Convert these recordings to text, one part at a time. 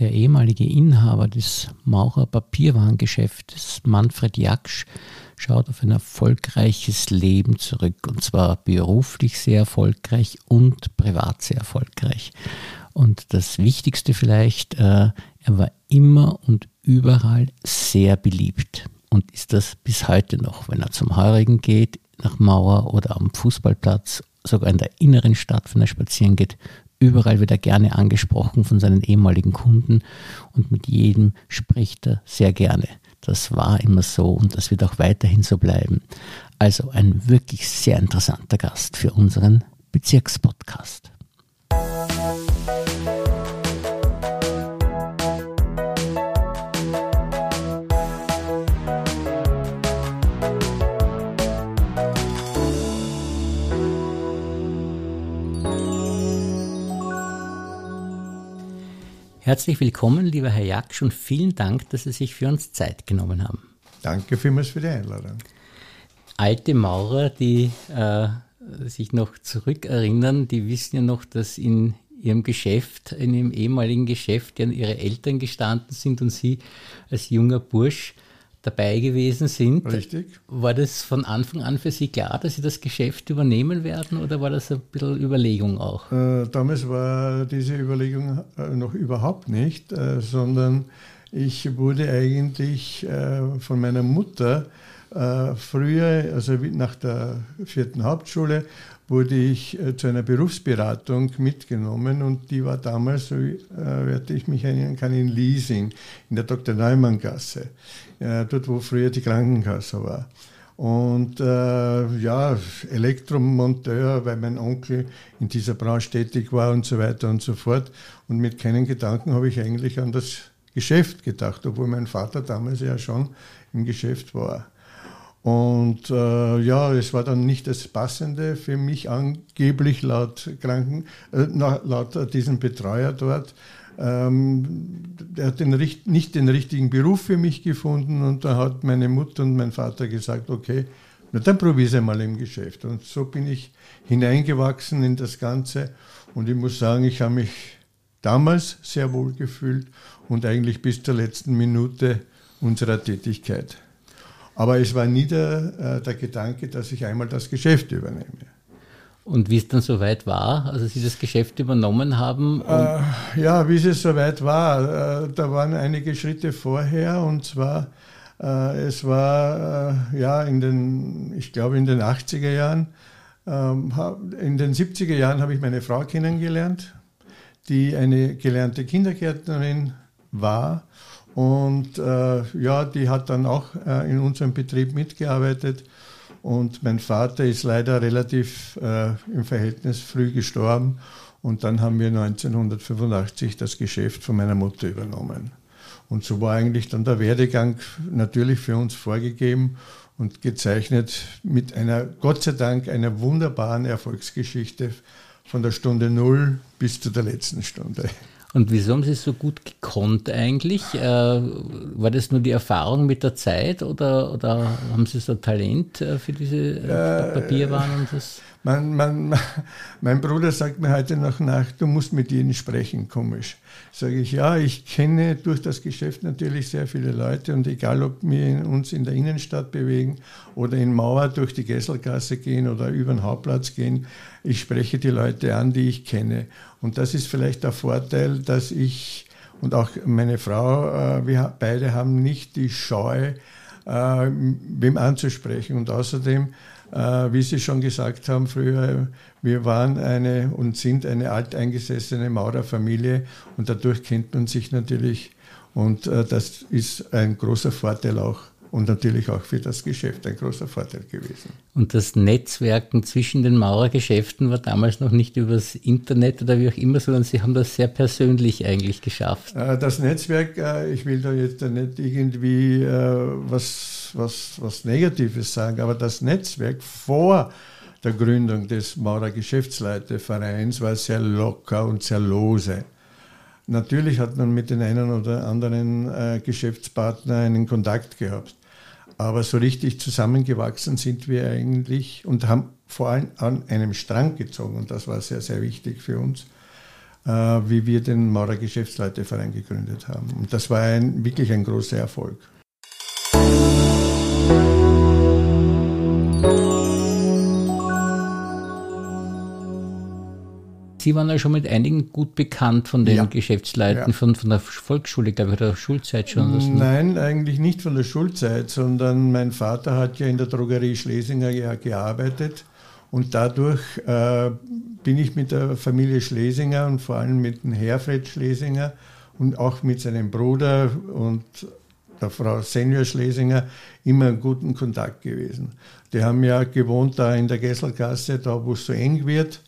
Der ehemalige Inhaber des Maurer Papierwarengeschäftes, Manfred Jaksch, schaut auf ein erfolgreiches Leben zurück und zwar beruflich sehr erfolgreich und privat sehr erfolgreich. Und das Wichtigste vielleicht, äh, er war immer und überall sehr beliebt und ist das bis heute noch, wenn er zum Heurigen geht, nach Mauer oder am Fußballplatz, sogar in der inneren Stadt, wenn er spazieren geht, überall wird er gerne angesprochen von seinen ehemaligen Kunden und mit jedem spricht er sehr gerne. Das war immer so und das wird auch weiterhin so bleiben. Also ein wirklich sehr interessanter Gast für unseren Bezirkspodcast. Herzlich willkommen, lieber Herr Jaksch, und vielen Dank, dass Sie sich für uns Zeit genommen haben. Danke vielmals für die Einladung. Alte Maurer, die äh, sich noch zurückerinnern, die wissen ja noch, dass in ihrem Geschäft, in ihrem ehemaligen Geschäft, ja ihre Eltern gestanden sind und sie als junger Bursch dabei gewesen sind. Richtig. War das von Anfang an für Sie klar, dass Sie das Geschäft übernehmen werden oder war das ein bisschen Überlegung auch? Äh, damals war diese Überlegung äh, noch überhaupt nicht, äh, sondern ich wurde eigentlich äh, von meiner Mutter äh, früher, also nach der vierten Hauptschule, wurde ich äh, zu einer Berufsberatung mitgenommen und die war damals, so werde ich mich erinnern kann, in Leasing, in der Dr. Neumann Gasse äh, dort wo früher die Krankenkasse war. Und äh, ja, Elektromonteur, weil mein Onkel in dieser Branche tätig war und so weiter und so fort. Und mit keinen Gedanken habe ich eigentlich an das Geschäft gedacht, obwohl mein Vater damals ja schon im Geschäft war. Und äh, ja, es war dann nicht das Passende für mich angeblich laut Kranken, äh, laut diesem Betreuer dort. Ähm, er hat den, nicht den richtigen Beruf für mich gefunden und da hat meine Mutter und mein Vater gesagt, okay, na dann probiere es mal im Geschäft. Und so bin ich hineingewachsen in das Ganze und ich muss sagen, ich habe mich damals sehr wohl gefühlt und eigentlich bis zur letzten Minute unserer Tätigkeit. Aber es war nie der, äh, der Gedanke, dass ich einmal das Geschäft übernehme. Und wie es dann soweit war, also Sie das Geschäft übernommen haben? Äh, ja, wie es soweit war, äh, da waren einige Schritte vorher und zwar, äh, es war äh, ja in den, ich glaube in den 80er Jahren, ähm, in den 70er Jahren habe ich meine Frau kennengelernt, die eine gelernte Kindergärtnerin war und äh, ja, die hat dann auch äh, in unserem Betrieb mitgearbeitet und mein Vater ist leider relativ äh, im Verhältnis früh gestorben. Und dann haben wir 1985 das Geschäft von meiner Mutter übernommen. Und so war eigentlich dann der Werdegang natürlich für uns vorgegeben und gezeichnet mit einer, Gott sei Dank, einer wunderbaren Erfolgsgeschichte von der Stunde Null bis zu der letzten Stunde. Und wieso haben Sie es so gut gekonnt eigentlich? Äh, war das nur die Erfahrung mit der Zeit oder, oder haben Sie so Talent äh, für diese äh, Papierwaren und das? Man, man, mein Bruder sagt mir heute noch nach, du musst mit ihnen sprechen, komisch. Sage ich, ja, ich kenne durch das Geschäft natürlich sehr viele Leute und egal, ob wir uns in der Innenstadt bewegen oder in Mauer durch die Gesselgasse gehen oder über den Hauptplatz gehen, ich spreche die Leute an, die ich kenne. Und das ist vielleicht der Vorteil, dass ich und auch meine Frau, äh, wir beide haben nicht die Scheu, äh, wem anzusprechen. Und außerdem, wie Sie schon gesagt haben früher, wir waren eine und sind eine alteingesessene Maurerfamilie und dadurch kennt man sich natürlich. Und das ist ein großer Vorteil auch und natürlich auch für das Geschäft ein großer Vorteil gewesen. Und das Netzwerken zwischen den Maurergeschäften war damals noch nicht übers Internet oder wie auch immer, sondern Sie haben das sehr persönlich eigentlich geschafft. Äh, das Netzwerk, äh, ich will da jetzt nicht irgendwie äh, was, was, was Negatives sagen, aber das Netzwerk vor der Gründung des Maurer Geschäftsleitervereins war sehr locker und sehr lose. Natürlich hat man mit den einen oder anderen äh, Geschäftspartner einen Kontakt gehabt. Aber so richtig zusammengewachsen sind wir eigentlich und haben vor allem an einem Strang gezogen. Und das war sehr, sehr wichtig für uns. äh, wie wir den Maurer Geschäftsleuteverein gegründet haben. Und das war ein, wirklich ein großer Erfolg. Sie waren ja schon mit einigen gut bekannt von den ja. Geschäftsleuten ja. von, von der Volksschule, glaube ich, oder der Schulzeit schon. Nein, eigentlich nicht von der Schulzeit, sondern mein Vater hat ja in der Drogerie Schlesinger ja gearbeitet und dadurch äh, bin ich mit der Familie Schlesinger und vor allem mit dem Herfried Schlesinger und auch mit seinem Bruder und der Frau Senior Schlesinger immer in guten Kontakt gewesen. Die haben ja gewohnt da in der Gesselgasse, da wo es so eng wird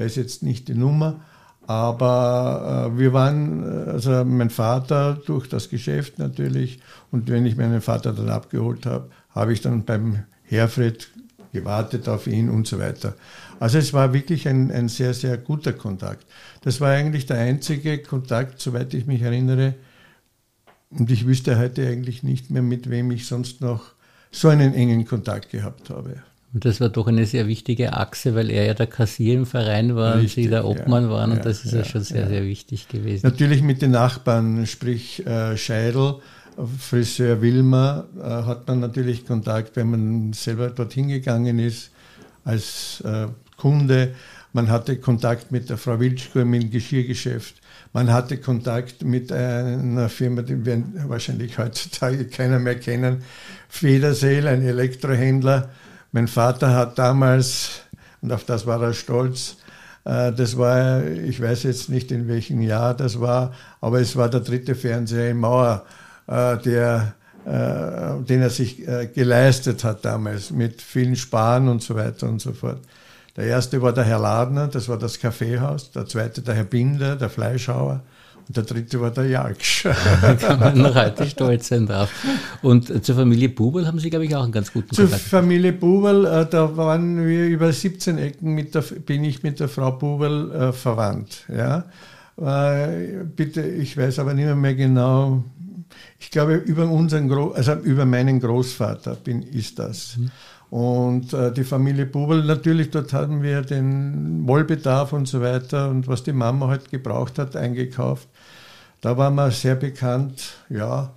weiß jetzt nicht die Nummer, aber äh, wir waren, also mein Vater durch das Geschäft natürlich und wenn ich meinen Vater dann abgeholt habe, habe ich dann beim Herfried gewartet auf ihn und so weiter. Also es war wirklich ein, ein sehr, sehr guter Kontakt. Das war eigentlich der einzige Kontakt, soweit ich mich erinnere. Und ich wüsste heute eigentlich nicht mehr, mit wem ich sonst noch so einen engen Kontakt gehabt habe. Und das war doch eine sehr wichtige Achse, weil er ja der Kassier im Verein war Richtig, und Sie der Obmann ja, waren und ja, das ist ja, ja schon sehr, sehr wichtig gewesen. Natürlich mit den Nachbarn, sprich äh, Scheidel, Friseur Wilmer, äh, hat man natürlich Kontakt, wenn man selber dorthin gegangen ist als äh, Kunde. Man hatte Kontakt mit der Frau Wilschko im Geschirrgeschäft. Man hatte Kontakt mit einer Firma, die wir wahrscheinlich heutzutage keiner mehr kennen, Federseel, ein Elektrohändler mein Vater hat damals, und auf das war er stolz, äh, das war, ich weiß jetzt nicht in welchem Jahr das war, aber es war der dritte Fernseher in Mauer, äh, der, äh, den er sich geleistet hat damals, mit vielen Sparen und so weiter und so fort. Der erste war der Herr Ladner, das war das Kaffeehaus, der zweite der Herr Binder, der Fleischhauer, und der dritte war der Jalksch. da kann man noch heute stolz sein drauf. Und zur Familie Bubel haben Sie, glaube ich, auch einen ganz guten Zur Kontakt. Zur Familie Bubel, äh, da waren wir über 17 Ecken, mit der, bin ich mit der Frau Bubel äh, verwandt. Ja? Äh, bitte, ich weiß aber nicht mehr, mehr genau. Ich glaube, über unseren Gro also über meinen Großvater bin, ist das. Mhm. Und äh, die Familie Bubel, natürlich, dort haben wir den Wollbedarf und so weiter und was die Mama halt gebraucht hat, eingekauft. Da waren wir sehr bekannt, ja.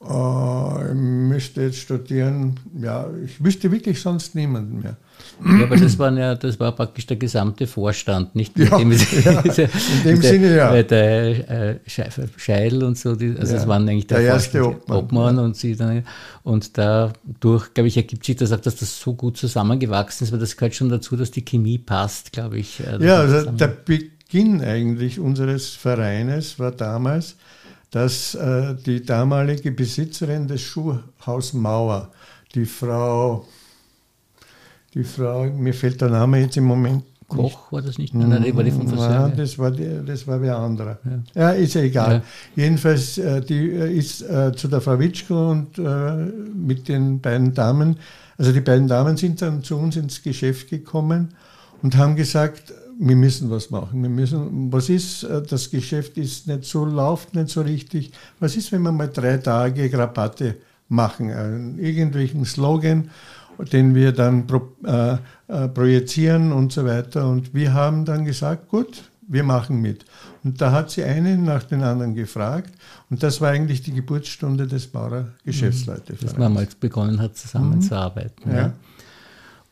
Äh, ich müsste jetzt studieren, ja, ich wüsste wirklich sonst niemanden mehr. Ja, aber das, waren ja, das war praktisch der gesamte Vorstand, nicht? Ja, dem, ja, in dem Sinne, ja. Der äh, Scheidel und so, die, also ja, das waren eigentlich der, der erste Obmann, Obmann und sie dann, und dadurch, glaube ich, ergibt sich das auch, dass das so gut zusammengewachsen ist, weil das gehört schon dazu, dass die Chemie passt, glaube ich. Äh, ja, also der Beginn eigentlich unseres Vereines war damals, dass äh, die damalige Besitzerin des Schuhhaus Mauer, die Frau, die Frau, mir fällt der Name jetzt im Moment. Koch war das nicht? Nein, nein, war die vom Nein, das war, die, das war wer anderer. Ja, ja ist ja egal. Ja. Jedenfalls, äh, die äh, ist äh, zu der Frau Witschko und mit den beiden Damen, also die beiden Damen sind dann zu uns ins Geschäft gekommen und haben gesagt, wir müssen was machen. Wir müssen, was ist, das Geschäft ist nicht so, läuft nicht so richtig. Was ist, wenn wir mal drei Tage Rabatte machen? Einen, irgendwelchen Slogan, den wir dann pro, äh, äh, projizieren und so weiter. Und wir haben dann gesagt, gut, wir machen mit. Und da hat sie einen nach den anderen gefragt. Und das war eigentlich die Geburtsstunde des Bauer Geschäftsleute. Dass man mal begonnen hat, zusammenzuarbeiten. Mhm. Ja.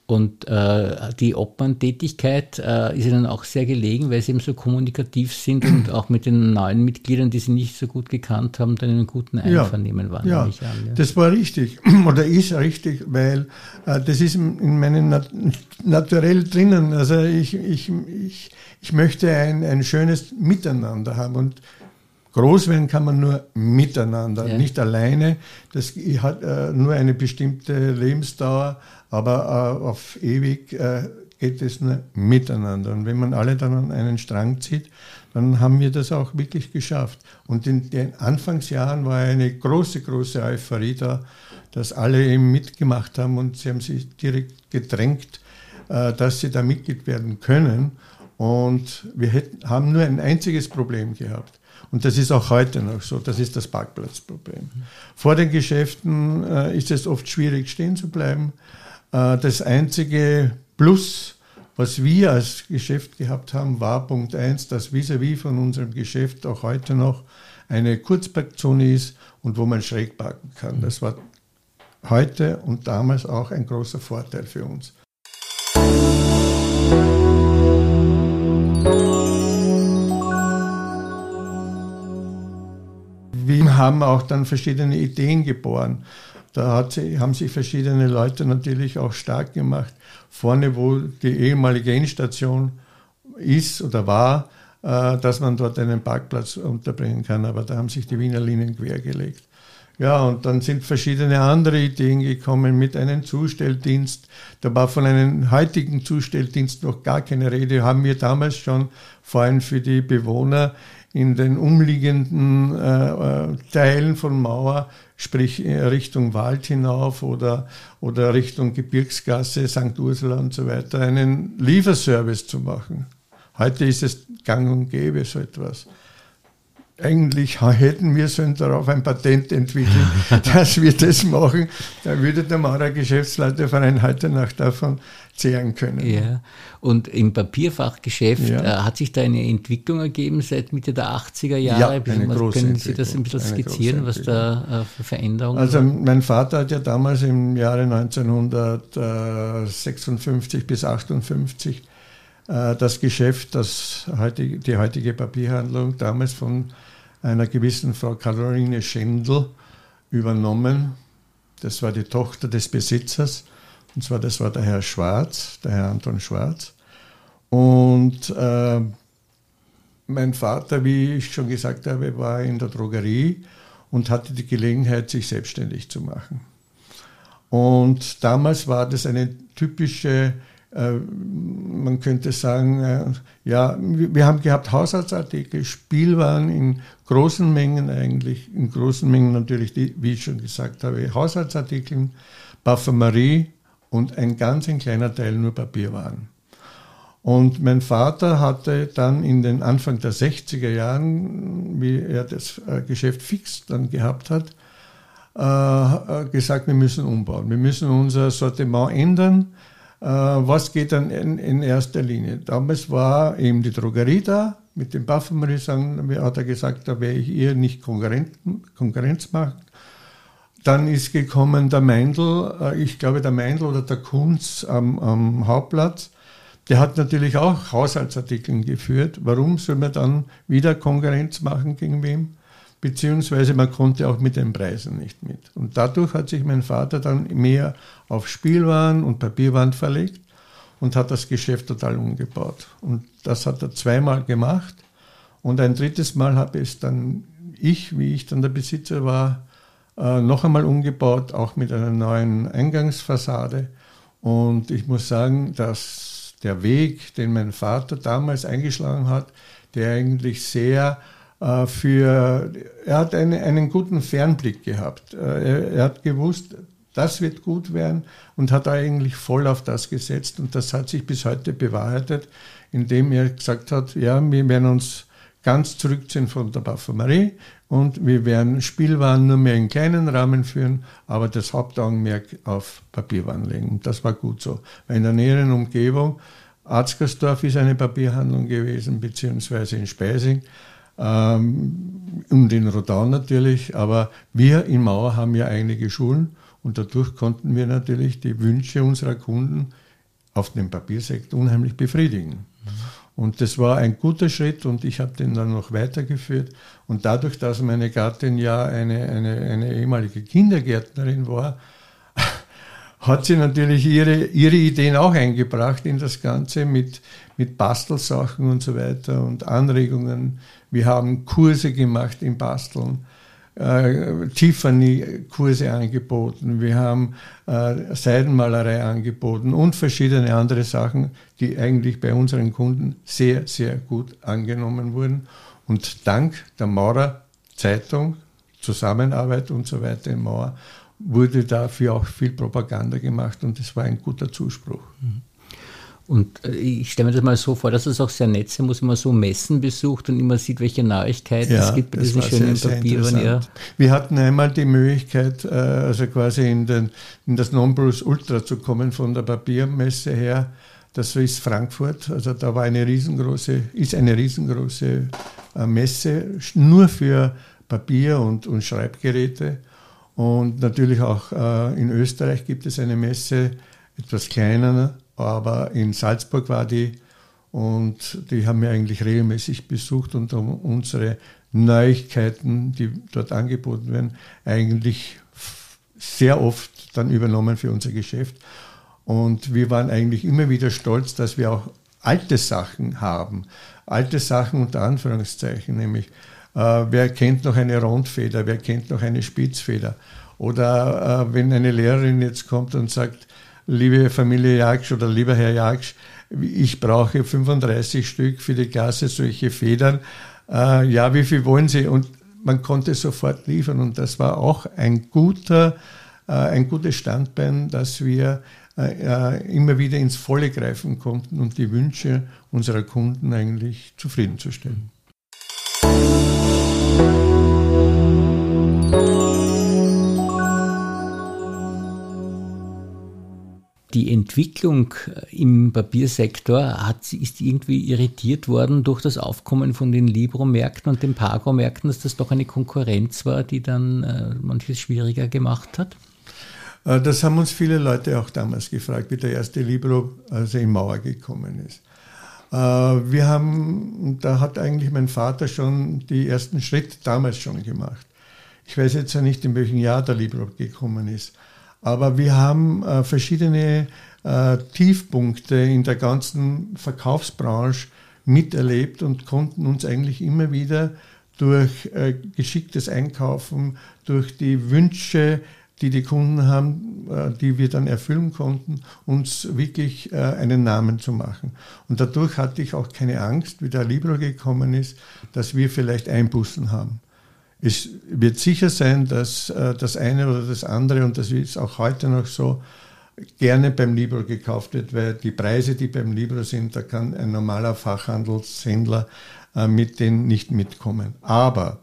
Und äh, die Obmann-Tätigkeit äh, ist ihnen auch sehr gelegen, weil sie eben so kommunikativ sind und auch mit den neuen Mitgliedern, die sie nicht so gut gekannt haben, dann in einem guten Einvernehmen ja, waren. Ja, an, ja, das war richtig oder ist richtig, weil äh, das ist in meinem Nat Naturell drinnen. Also ich, ich, ich, ich möchte ein, ein schönes Miteinander haben und Groß werden kann man nur miteinander, ja. nicht alleine. Das hat äh, nur eine bestimmte Lebensdauer aber äh, auf ewig äh, geht es nur miteinander. Und wenn man alle dann an einen Strang zieht, dann haben wir das auch wirklich geschafft. Und in den Anfangsjahren war eine große, große Euphorie da, dass alle eben mitgemacht haben und sie haben sich direkt gedrängt, äh, dass sie da Mitglied werden können. Und wir hätten, haben nur ein einziges Problem gehabt. Und das ist auch heute noch so. Das ist das Parkplatzproblem. Vor den Geschäften äh, ist es oft schwierig, stehen zu bleiben. Äh, das einzige Plus Was wir als Geschäft gehabt haben, war Punkt 1, dass vis-à-vis -vis von unserem Geschäft auch heute noch eine Kurzparkzone ist und wo man schräg parken kann. Das war heute und damals auch ein großer Vorteil für uns. Haben auch dann verschiedene Ideen geboren. Da hat, haben sich verschiedene Leute natürlich auch stark gemacht. Vorne, wo die ehemalige Endstation ist oder war, äh, dass man dort einen Parkplatz unterbringen kann. Aber da haben sich die Wiener Linien quergelegt. Ja, und dann sind verschiedene andere Ideen gekommen mit einem Zustelldienst. Da war von einem heutigen Zustelldienst noch gar keine Rede. Haben wir damals schon vor allem für die Bewohner in den umliegenden äh, äh, Teilen von Mauer, sprich äh, Richtung Wald hinauf oder, oder Richtung Gebirgsgasse, St. Ursula und so weiter, einen Lieferservice zu machen. Heute ist es gang und gäbe so etwas eigentlich hätten wir sollen darauf ein Patent entwickeln, dass wir das machen. Da würde der Maurer Geschäftsleiterverein heute noch davon zehren können. Ja, und im Papierfachgeschäft ja. äh, hat sich da eine Entwicklung ergeben seit Mitte der 80er Jahre. Ja, eine große Können Sie das ein bisschen skizzieren, was da äh, für Veränderungen Also mein Vater hat ja damals im Jahre 1956 bis 58 äh, das Geschäft, das heutige, die heutige Papierhandlung damals von einer gewissen Frau Caroline Schendl übernommen. Das war die Tochter des Besitzers. Und zwar, das war der Herr Schwarz, der Herr Anton Schwarz. Und äh, mein Vater, wie ich schon gesagt habe, war in der Drogerie und hatte die Gelegenheit, sich selbstständig zu machen. Und damals war das eine typische man könnte sagen, äh, ja, wir haben gehabt Haushaltsartikel, Spielwaren in großen Mengen eigentlich, in großen Mengen natürlich, die, wie ich schon gesagt habe, Haushaltsartikel, Parfümerie und ein ganz ein kleiner Teil nur Papierwaren. Und mein Vater hatte dann in den Anfang der 60er Jahren, wie er das äh, Geschäft fix dann gehabt hat, gesagt, wir müssen umbauen. Wir müssen unser Sortiment ändern äh, was geht dann in, in, erster Linie? Damals war eben die Drogerie da, mit dem Parfümerie sagen, hat er gesagt, da werde ich ihr nicht Konkurrenz machen. Dann ist gekommen der Meindl, äh, ich glaube der Meindl oder der Kunz am, am Hauptplatz. Der hat natürlich auch Haushaltsartikel geführt. Warum soll man dann wieder Konkurrenz machen gegen wem? Beziehungsweise man konnte auch mit den Preisen nicht mit. Und dadurch hat sich mein Vater dann mehr auf Spielwaren und Papierwaren verlegt und hat das Geschäft total umgebaut. Und das hat er zweimal gemacht. Und ein drittes Mal habe es dann ich, wie ich dann der Besitzer war, äh, noch einmal umgebaut, auch mit einer neuen Eingangsfassade. Und ich muss sagen, dass der Weg, den mein Vater damals eingeschlagen hat, der eigentlich sehr für, er hat eine, einen guten Fernblick gehabt. Äh, er, er, hat gewusst, das wird gut werden und hat eigentlich voll auf das gesetzt. Und das hat sich bis heute bewahrheitet, indem er gesagt hat, ja, wir werden uns ganz zurückziehen von der Parfümerie und wir werden Spielwaren nur mehr in kleinen Rahmen führen, aber das Hauptaugenmerk auf Papierwaren legen. Und das war gut so. In der näheren Umgebung, Arzgersdorf ist eine Papierhandlung gewesen, beziehungsweise in Speising, ähm, und in Rodau natürlich, aber wir in Mauer haben ja einige Schulen und dadurch konnten wir natürlich die Wünsche unserer Kunden auf dem Papiersektor unheimlich befriedigen. Mhm. Und das war ein guter Schritt und ich habe den dann noch weitergeführt. Und dadurch, dass meine Gattin ja eine, eine, eine ehemalige Kindergärtnerin war, hat sie natürlich ihre, ihre Ideen auch eingebracht in das Ganze mit, mit Bastelsachen und so weiter und Anregungen, wir haben Kurse gemacht im Basteln, äh, Tiffany-Kurse angeboten, wir haben äh, Seidenmalerei angeboten und verschiedene andere Sachen, die eigentlich bei unseren Kunden sehr, sehr gut angenommen wurden. Und dank der Maurer Zeitung, Zusammenarbeit und so weiter in Mauer, wurde dafür auch viel Propaganda gemacht und es war ein guter Zuspruch. Mhm. Und äh, ich stelle mir das mal so vor, dass es auch sehr nett sein muss, wenn man so Messen besucht und immer sieht, welche Neuigkeiten ja, es gibt bei diesen schönen Papieren. Ja. Wir hatten einmal die Möglichkeit, äh, also quasi in, den, in das Nonplus Ultra zu kommen von der Papiermesse her. Das ist Frankfurt. Also da war eine riesengroße, ist eine riesengroße äh, Messe nur für Papier und, und Schreibgeräte. Und natürlich auch äh, in Österreich gibt es eine Messe, etwas kleiner, aber in Salzburg war die und die haben wir eigentlich regelmäßig besucht und haben unsere Neuigkeiten, die dort angeboten werden, eigentlich sehr oft dann übernommen für unser Geschäft. Und wir waren eigentlich immer wieder stolz, dass wir auch alte Sachen haben. Alte Sachen unter Anführungszeichen, nämlich wer kennt noch eine Rundfeder, wer kennt noch eine Spitzfeder. Oder äh, wenn eine Lehrerin jetzt kommt und sagt, liebe Familie Jagsch oder lieber Herr Jagsch, ich brauche 35 Stück für die Klasse solche Federn. Äh, ja, wie viel wollen Sie? Und man konnte sofort liefern. Und das war auch ein guter, äh, ein gutes Standbein, dass wir äh, äh immer wieder ins Volle greifen konnten und die Wünsche unserer Kunden eigentlich zufriedenzustellen. Die Entwicklung äh, im Papiersektor hat, ist irgendwie irritiert worden durch das Aufkommen von den Libro-Märkten und den Pagro-Märkten, dass das doch eine Konkurrenz war, die dann äh, manches schwieriger gemacht hat? Äh, das haben uns viele Leute auch damals gefragt, wie der erste Libro also in Mauer gekommen ist. Wir haben, da hat eigentlich mein Vater schon die ersten Schritte damals schon gemacht. Ich weiß jetzt ja nicht, in welchem Jahr der Libro gekommen ist. Aber wir haben äh, verschiedene äh, Tiefpunkte in der ganzen Verkaufsbranche miterlebt und konnten uns eigentlich immer wieder durch äh, geschicktes Einkaufen, durch die Wünsche, die die Kunden haben, äh, die wir dann erfüllen konnten, uns wirklich äh, einen Namen zu machen. Und dadurch hatte ich auch keine Angst, wie der Libro gekommen ist, dass wir vielleicht Einbußen haben. Es wird sicher sein, dass äh, das eine oder das andere, und das ist auch heute noch so, gerne beim Libro gekauft wird, weil die Preise, die beim Libro sind, da kann ein normaler Fachhandelshändler äh, mit denen nicht mitkommen. Aber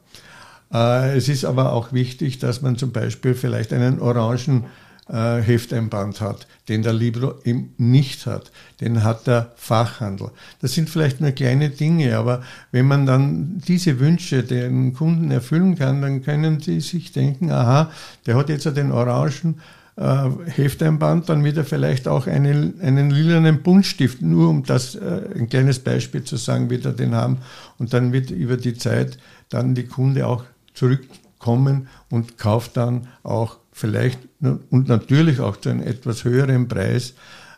äh, es ist aber auch wichtig, dass man zum Beispiel vielleicht einen orangen äh, Hefteinband hat, den der Libro eben nicht hat. Den hat der Fachhandel. Das sind vielleicht nur kleine Dinge, aber wenn man dann diese Wünsche den Kunden erfüllen kann, dann können sie sich denken, aha, der hat jetzt den orangen äh, Hefteinband, dann wird er vielleicht auch einen, einen lilanen Buntstift, nur um das äh, ein kleines Beispiel zu sagen, wird er den haben. Und dann wird über die Zeit dann die Kunde auch zurückkommen und kauft dann auch vielleicht und natürlich auch zu einem etwas höheren Preis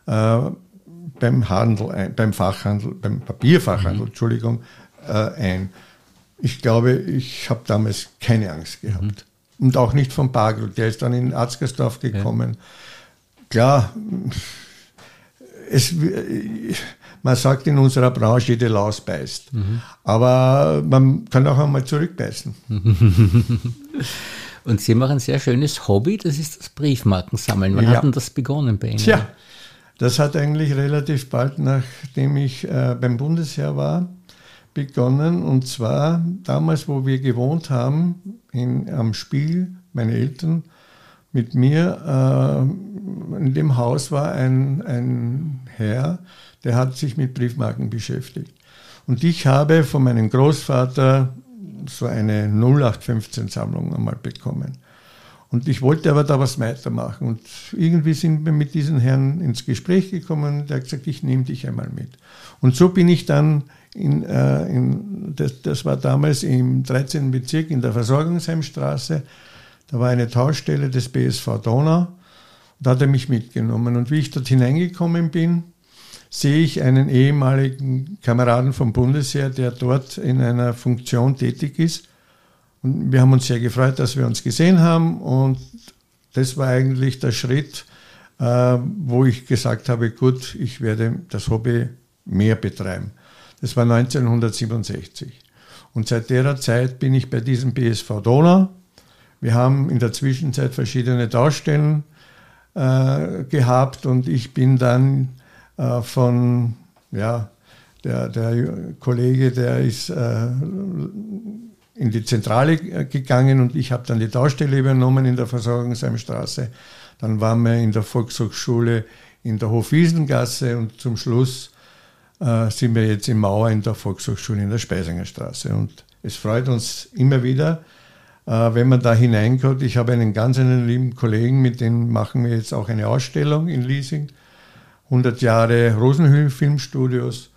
äh, beim Handel, beim Fachhandel, beim Papierfachhandel, mhm. Entschuldigung, äh, ein. Ich glaube, ich habe damals keine Angst gehabt. Mhm. Und auch nicht von Bagel. Der ist dann in Arzgersdorf gekommen. Ja. Klar, es, man sagt in unserer Branche, jede Laus beißt. Mhm. Aber man kann auch einmal zurückbeißen. Und Sie machen ein sehr schönes Hobby, das ist das Briefmarkensammeln. Wann ja. hat denn das begonnen bei Ihnen? Tja, das hat eigentlich relativ bald, nachdem ich äh, beim Bundesheer war, begonnen. Und zwar damals, wo wir gewohnt haben, in, am Spiel, meine Eltern mit mir, äh, in dem Haus war ein, ein Herr, der hat sich mit Briefmarken beschäftigt. Und ich habe von meinem Großvater so eine 0815-Sammlung einmal bekommen. Und ich wollte aber da was weitermachen. Und irgendwie sind wir mit diesen Herrn ins Gespräch gekommen und er hat gesagt, ich nehme dich einmal mit. Und so bin ich dann in, äh, in das, das, war damals im 13. Bezirk in der Versorgungsheimstraße. Da war eine Tauschstelle des BSV Donau. Da hat er mich mitgenommen. Und wie ich dort hineingekommen bin, sehe ich einen ehemaligen Kameraden vom Bundesheer, der dort in einer Funktion tätig ist. Und wir haben uns sehr gefreut, dass wir uns gesehen haben. Und das war eigentlich der Schritt, äh, wo ich gesagt habe, gut, ich werde das Hobby mehr betreiben. Das war 1967. Und seit der Zeit bin ich bei diesem BSV Donau. Wir haben in der Zwischenzeit verschiedene Darstellen äh, gehabt und ich bin dann äh, von, ja, der, der Kollege, der ist äh, in die Zentrale äh, gegangen und ich habe dann die Taustelle übernommen in der Versorgungsheimstraße. Dann waren wir in der Volkshochschule in der Hofwiesengasse und zum Schluss äh, sind wir jetzt in Mauer in der Volkshochschule in der Speisinger Straße. Und es freut uns immer wieder, äh, wenn man da hineinkommt. Ich habe einen ganz einen lieben Kollegen, mit dem machen wir jetzt auch eine Ausstellung in Leasing. 100 Jahre Rosenhüll Filmstudios.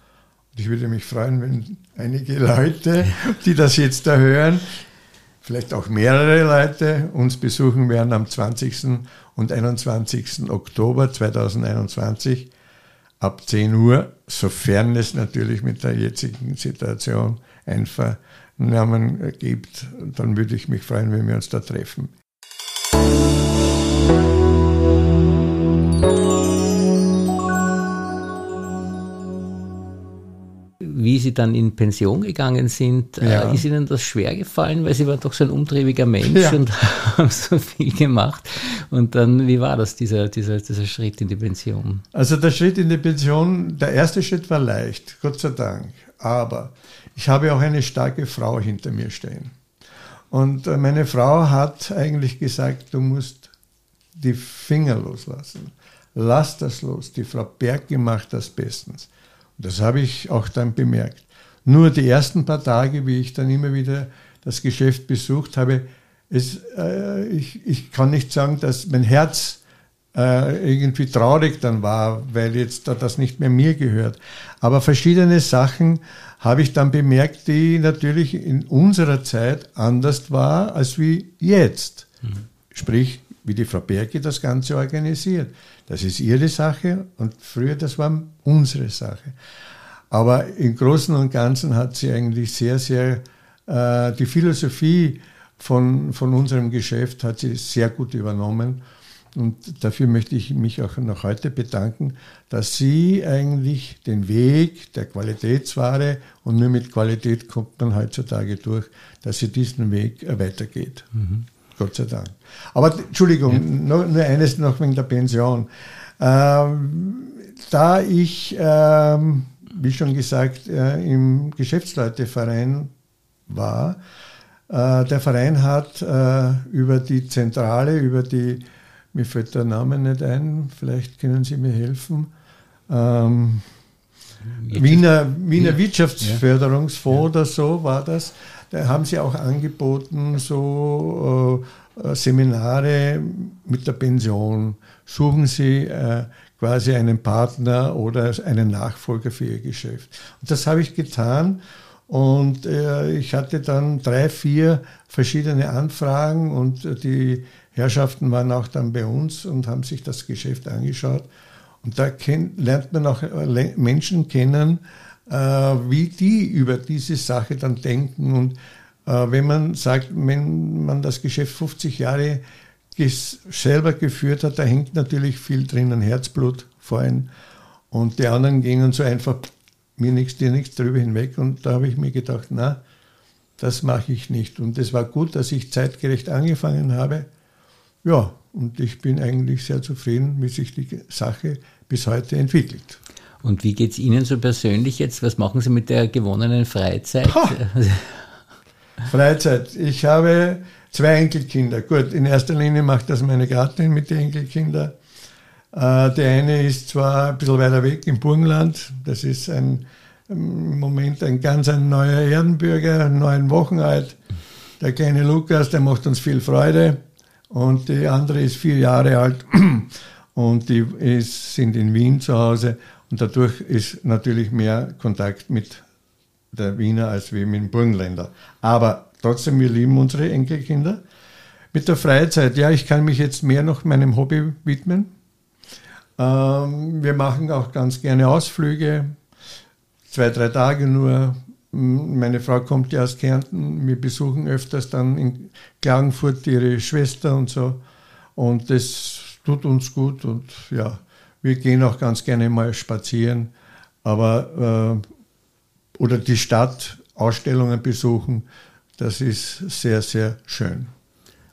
Und ich würde mich freuen, wenn einige Leute, die das jetzt da hören, vielleicht auch mehrere Leute uns besuchen werden am 20. und 21. Oktober 2021 ab 10 Uhr, sofern es natürlich mit der jetzigen Situation ein Vernamen gibt. Dann würde ich mich freuen, wenn wir uns da treffen. Wie Sie dann in Pension gegangen sind, äh, ja. ist Ihnen das schwer gefallen, weil Sie waren doch so ein umtriebiger Mensch ja. und haben so viel gemacht. Und dann, wie war das, dieser, dieser, dieser Schritt in die Pension? Also der Schritt in die Pension, der erste Schritt war leicht, Gott sei Dank. Aber ich habe auch eine starke Frau hinter mir stehen. Und äh, meine Frau hat eigentlich gesagt, du musst die Finger loslassen. Lass das los. Die Frau Berg macht das bestens. Das habe ich auch dann bemerkt. Nur die ersten paar Tage, wie ich dann immer wieder das Geschäft besucht habe, es, äh, ich, ich kann nicht sagen, dass mein Herz äh, irgendwie traurig dann war, weil jetzt da das nicht mehr mir gehört. Aber verschiedene Sachen habe ich dann bemerkt, die natürlich in unserer Zeit anders war als wie jetzt. Mhm. Sprich, wie die Frau Berge das Ganze organisiert. Das ist ihre Sache und früher das war unsere Sache. Aber im Großen und Ganzen hat sie eigentlich sehr, sehr äh, die Philosophie von, von unserem Geschäft hat sie sehr gut übernommen. Und dafür möchte ich mich auch noch heute bedanken, dass sie eigentlich den Weg der Qualitätsware und nur mit Qualität kommt man heutzutage durch, dass sie diesen Weg weitergeht. Mhm. Gott sei Dank. Aber Entschuldigung, ja. nur, nur, eines noch wegen der Pension. Ähm, da ich, ähm, wie schon gesagt, äh, im Geschäftsleuteverein war, äh, der Verein hat äh, über die Zentrale, über die, mir fällt der Name nicht ein, vielleicht können Sie mir helfen, ähm, Wiener, Wiener Wirtschaftsförderungsfonds ja. oder so war das. Da haben sie auch angeboten, so äh, Seminare mit der Pension. Suchen Sie äh, quasi einen Partner oder einen Nachfolger für Ihr Geschäft. Und das habe ich getan. Und äh, ich hatte dann drei, vier verschiedene Anfragen und die Herrschaften waren auch dann bei uns und haben sich das Geschäft angeschaut. Und da lernt man auch äh, Menschen kennen, äh, wie die über diese Sache dann denken. Und äh, wenn man sagt, wenn man das Geschäft 50 Jahre selber geführt hat, da hängt natürlich viel drinnen, Herzblut vorhin. Und die anderen gingen so einfach mir nichts, dir nichts drüber hinweg. Und da habe ich mir gedacht, na, das mache ich nicht. Und es war gut, dass ich zeitgerecht angefangen habe. Ja, und ich bin eigentlich sehr zufrieden, wie sich die Sache bis heute entwickelt. Und wie geht es Ihnen so persönlich jetzt? Was machen Sie mit der gewonnenen Freizeit? Freizeit. Ich habe zwei Enkelkinder. Gut, in erster Linie macht das meine Gattin mit den Enkelkindern. Äh, die eine ist zwar ein bisschen weiter weg im Burgenland. Das ist ein, im Moment ein ganz ein neuer Erdenbürger, neun Wochen alt. Der kleine Lukas, der macht uns viel Freude. Und die andere ist vier Jahre alt und die ist, sind in Wien zu Hause. Und dadurch ist natürlich mehr Kontakt mit der Wiener als wie mit dem Burgenländer. Aber trotzdem, wir lieben unsere Enkelkinder. Mit der Freizeit, ja, ich kann mich jetzt mehr noch meinem Hobby widmen. Ähm, wir machen auch ganz gerne Ausflüge, zwei, drei Tage nur. Meine Frau kommt ja aus Kärnten. Wir besuchen öfters dann in Klagenfurt ihre Schwester und so. Und das tut uns gut und ja, wir gehen auch ganz gerne mal spazieren. Aber äh, oder die Stadt Ausstellungen besuchen. Das ist sehr, sehr schön.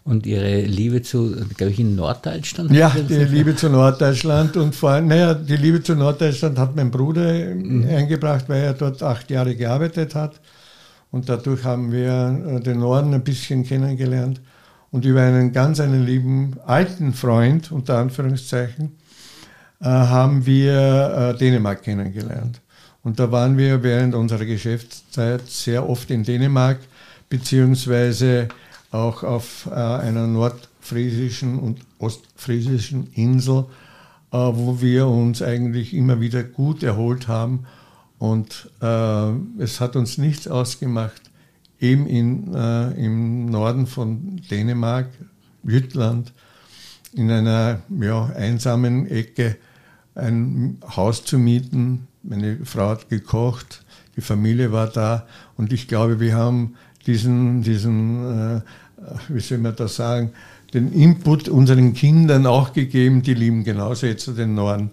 Und Ihre Liebe zu, glaube ich, in Norddeutschland? Ja, die Liebe zu Norddeutschland und vor allem, naja, die Liebe zu Norddeutschland hat mein Bruder mhm. eingebracht, weil er dort acht Jahre gearbeitet hat. Und dadurch haben wir äh, den Norden ein bisschen kennengelernt. Und über einen ganz einen lieben alten Freund, unter Anführungszeichen, haben wir äh, Dänemark kennengelernt. Und da waren wir während unserer Geschäftszeit sehr oft in Dänemark, beziehungsweise auch auf äh, einer nordfriesischen und ostfriesischen Insel, äh, wo wir uns eigentlich immer wieder gut erholt haben. Und äh, es hat uns nichts ausgemacht, eben in, äh, im Norden von Dänemark, Jütland, in einer ja, einsamen Ecke ein Haus zu mieten. Meine Frau hat gekocht, die Familie war da und ich glaube, wir haben diesen, diesen äh, wie soll man das sagen, den Input unseren Kindern auch gegeben, die lieben genauso jetzt den Norden.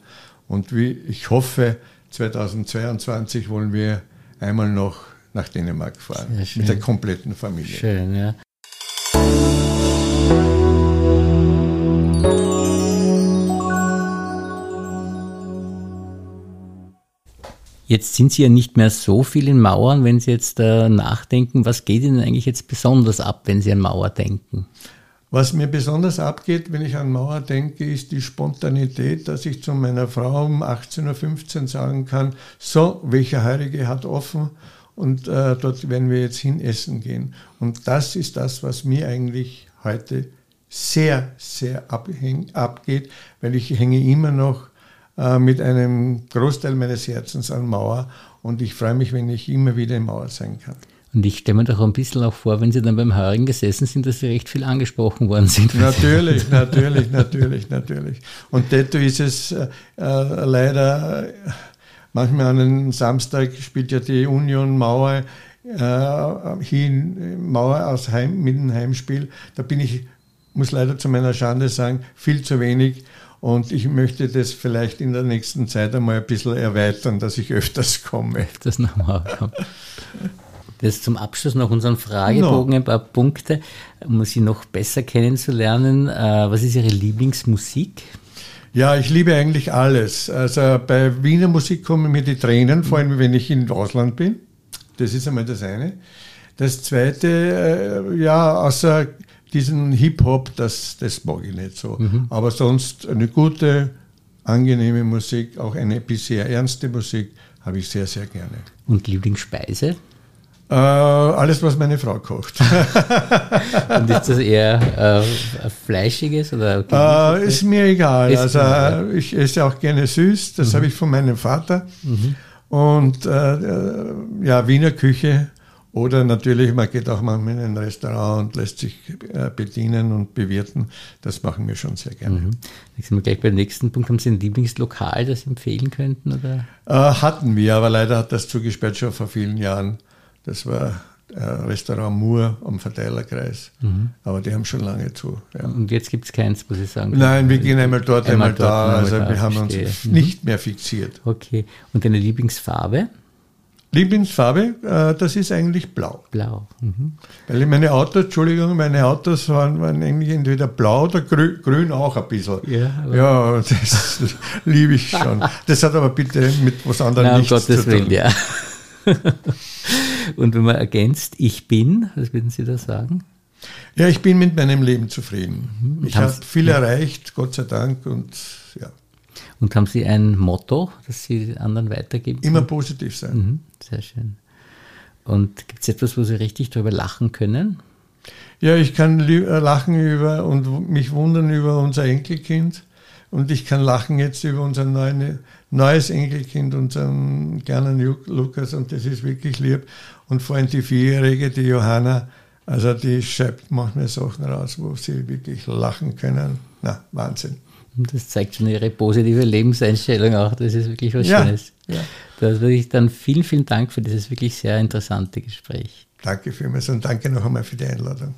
Und wie ich hoffe, 2022 wollen wir einmal noch nach Dänemark fahren. Mit der kompletten Familie. Schön, ja. Jetzt sind Sie ja nicht mehr so viel in Mauern, wenn Sie jetzt äh, nachdenken. Was geht Ihnen eigentlich jetzt besonders ab, wenn Sie an Mauer denken? Was mir besonders abgeht, wenn ich an Mauer denke, ist die Spontanität, dass ich zu meiner Frau um 18.15 Uhr sagen kann, so, welcher Heilige hat offen und äh, dort werden wir jetzt hin essen gehen. Und das ist das, was mir eigentlich heute sehr, sehr abhäng, abgeht, weil ich hänge immer noch äh, mit einem Großteil meines Herzens an Mauer und ich freue mich, wenn ich immer wieder in Mauer sein kann. Und ich stelle mir doch ein bisschen auch vor, wenn Sie dann beim Heurigen gesessen sind, dass Sie recht viel angesprochen worden sind. Natürlich, natürlich, natürlich, natürlich. Und detto ist es äh, äh, leider, manchmal an einem Samstag spielt ja die Union Mauer äh, hier in Mauer aus Heim, mit dem Heimspiel. Da bin ich, muss leider zu meiner Schande sagen, viel zu wenig und ich möchte das vielleicht in der nächsten Zeit einmal ein bisschen erweitern, dass ich öfters komme. Das nochmal Das zum Abschluss noch unseren Fragebogen, no. ein paar Punkte, um Sie noch besser kennenzulernen. Äh, was ist Ihre Lieblingsmusik? Ja, ich liebe eigentlich alles. Also bei Wiener Musik kommen mir die Tränen, vor allem wenn ich in Ausland bin. Das ist einmal das eine. Das zweite, äh, ja, außer diesen Hip-Hop, das, das mag ich nicht so. Mhm. Aber sonst eine gute, angenehme Musik, auch eine bisher ernste Musik, habe ich sehr, sehr gerne. Und Lieblingsspeise? Äh, alles, was meine Frau kocht. Und ist das eher äh, fleischiges oder? Äh, ist mir egal. Ist also mir ich esse auch gerne süß. Das mhm. habe ich von meinem Vater. Mhm. Und äh, äh, ja, Wiener Küche oder natürlich, man geht auch manchmal in ein Restaurant und lässt sich äh, bedienen und bewirten. Das machen wir schon sehr gerne. Mhm. Jetzt sind wir gleich beim nächsten Punkt. Haben Sie ein Lieblingslokal, das Sie empfehlen könnten? Oder? Äh, hatten wir, aber leider hat das zugesperrt schon vor vielen Jahren. Das war äh, Restaurant Mur am Verteilerkreis. Mhm. Aber die haben schon lange zu. Ja. Und jetzt gibt es keins, muss ich sagen. Nein, wir gehen einmal dort, einmal, einmal dort, da. Einmal also da, wir haben verstehe. uns mhm. nicht mehr fixiert. Okay. Und deine Lieblingsfarbe? Lieblingsfarbe, äh, das ist eigentlich blau. Blau. Mhm. Weil meine Autos, Entschuldigung, meine Autos waren, waren eigentlich entweder blau oder grün, grün auch ein bisschen. Ja, ja das liebe ich schon. Das hat aber bitte mit was anderem Nein, nichts um Gottes zu tun. Willen, ja. Und wenn man ergänzt, ich bin, was würden Sie da sagen? Ja, ich bin mit meinem Leben zufrieden. Mhm. Ich habe viel ja. erreicht, Gott sei Dank, und. Und haben Sie ein Motto, das Sie anderen weitergeben? Immer positiv sein. Mhm, sehr schön. Und gibt es etwas, wo Sie richtig darüber lachen können? Ja, ich kann äh, lachen über und mich wundern über unser Enkelkind. Und ich kann lachen jetzt über unser neue, neues Enkelkind, unseren kleinen Lukas. Und das ist wirklich lieb. Und vor allem die Vierjährige, die Johanna, also die schreibt manchmal Sachen raus, wo sie wirklich lachen können. Na, Wahnsinn. Und das zeigt schon ihre positive Lebenseinstellung auch. Das ist wirklich was ja, Schönes. Ja. Da würde ich dann vielen, vielen Dank für dieses wirklich sehr interessante Gespräch. Danke vielmals und danke noch einmal für die Einladung.